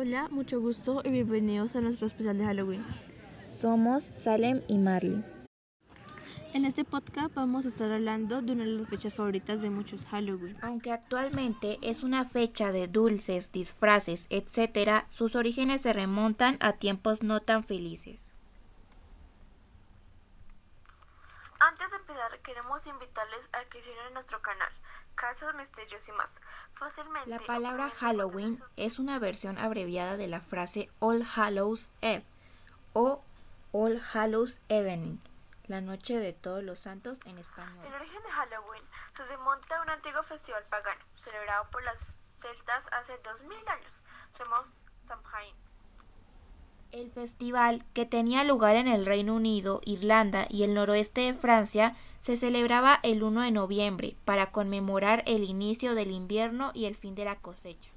Hola, mucho gusto y bienvenidos a nuestro especial de Halloween. Somos Salem y Marley. En este podcast vamos a estar hablando de una de las fechas favoritas de muchos Halloween. Aunque actualmente es una fecha de dulces, disfraces, etc., sus orígenes se remontan a tiempos no tan felices. Antes de empezar, queremos invitarles a que sigan nuestro canal, Casos Misterios y más. Fácilmente. La palabra Halloween es una versión abreviada de la frase All Hallows Eve o All Hallows Evening, la noche de todos los santos en El español. origen de Halloween se remonta a un antiguo festival pagano celebrado por los celtas hace 2000 años, llamado Samhain. El festival, que tenía lugar en el Reino Unido, Irlanda y el noroeste de Francia, se celebraba el 1 de noviembre para conmemorar el inicio del invierno y el fin de la cosecha.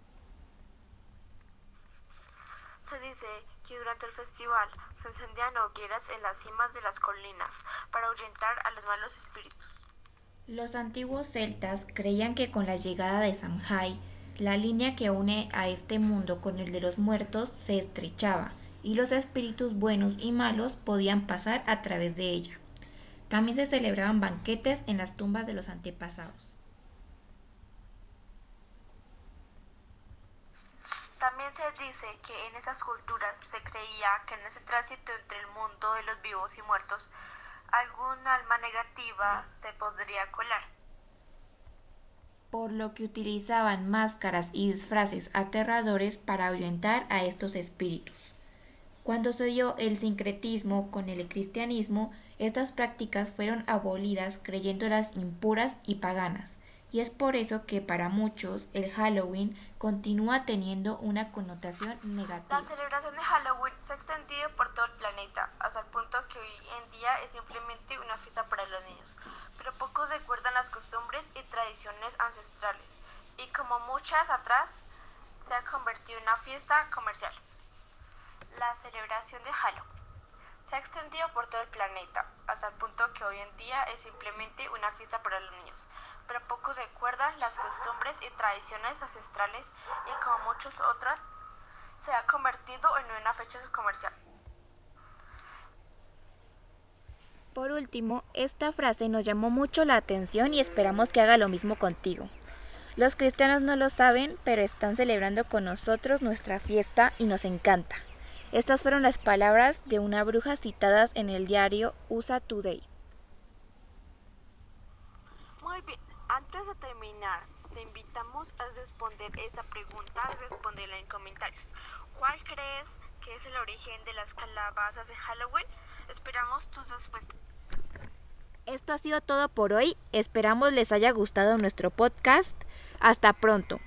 Se dice que durante el festival se encendían hogueras en las cimas de las colinas para ahuyentar a los malos espíritus. Los antiguos celtas creían que con la llegada de Samhain, la línea que une a este mundo con el de los muertos se estrechaba y los espíritus buenos y malos podían pasar a través de ella. También se celebraban banquetes en las tumbas de los antepasados. También se dice que en esas culturas se creía que en ese tránsito entre el mundo de los vivos y muertos, algún alma negativa se podría colar. por lo que utilizaban máscaras y disfraces aterradores para ahuyentar a estos espíritus. Cuando se dio el sincretismo con el cristianismo, estas prácticas fueron abolidas creyéndolas impuras y paganas, y es por eso que para muchos el Halloween continúa teniendo una connotación La negativa. celebración de Halloween se ha extendido por todo el planeta, hasta el punto que hoy en día es simplemente una fiesta para los niños. Pero pocos recuerdan las costumbres y tradiciones ancestrales, y como muchas atrás, se ha convertido en una fiesta comercial. La celebración de Halloween se ha extendido por todo el planeta, hasta el punto que hoy en día es simplemente una fiesta para los niños. Pero pocos recuerdan las costumbres y tradiciones ancestrales, y como muchos otras, se ha convertido en una fecha comercial. Por último, esta frase nos llamó mucho la atención y esperamos que haga lo mismo contigo. Los cristianos no lo saben, pero están celebrando con nosotros nuestra fiesta y nos encanta. Estas fueron las palabras de una bruja citadas en el diario USA Today. Muy bien, antes de terminar, te invitamos a responder esta pregunta y responderla en comentarios. ¿Cuál crees que es el origen de las calabazas de Halloween? Esperamos tus respuestas. Esto ha sido todo por hoy. Esperamos les haya gustado nuestro podcast. Hasta pronto.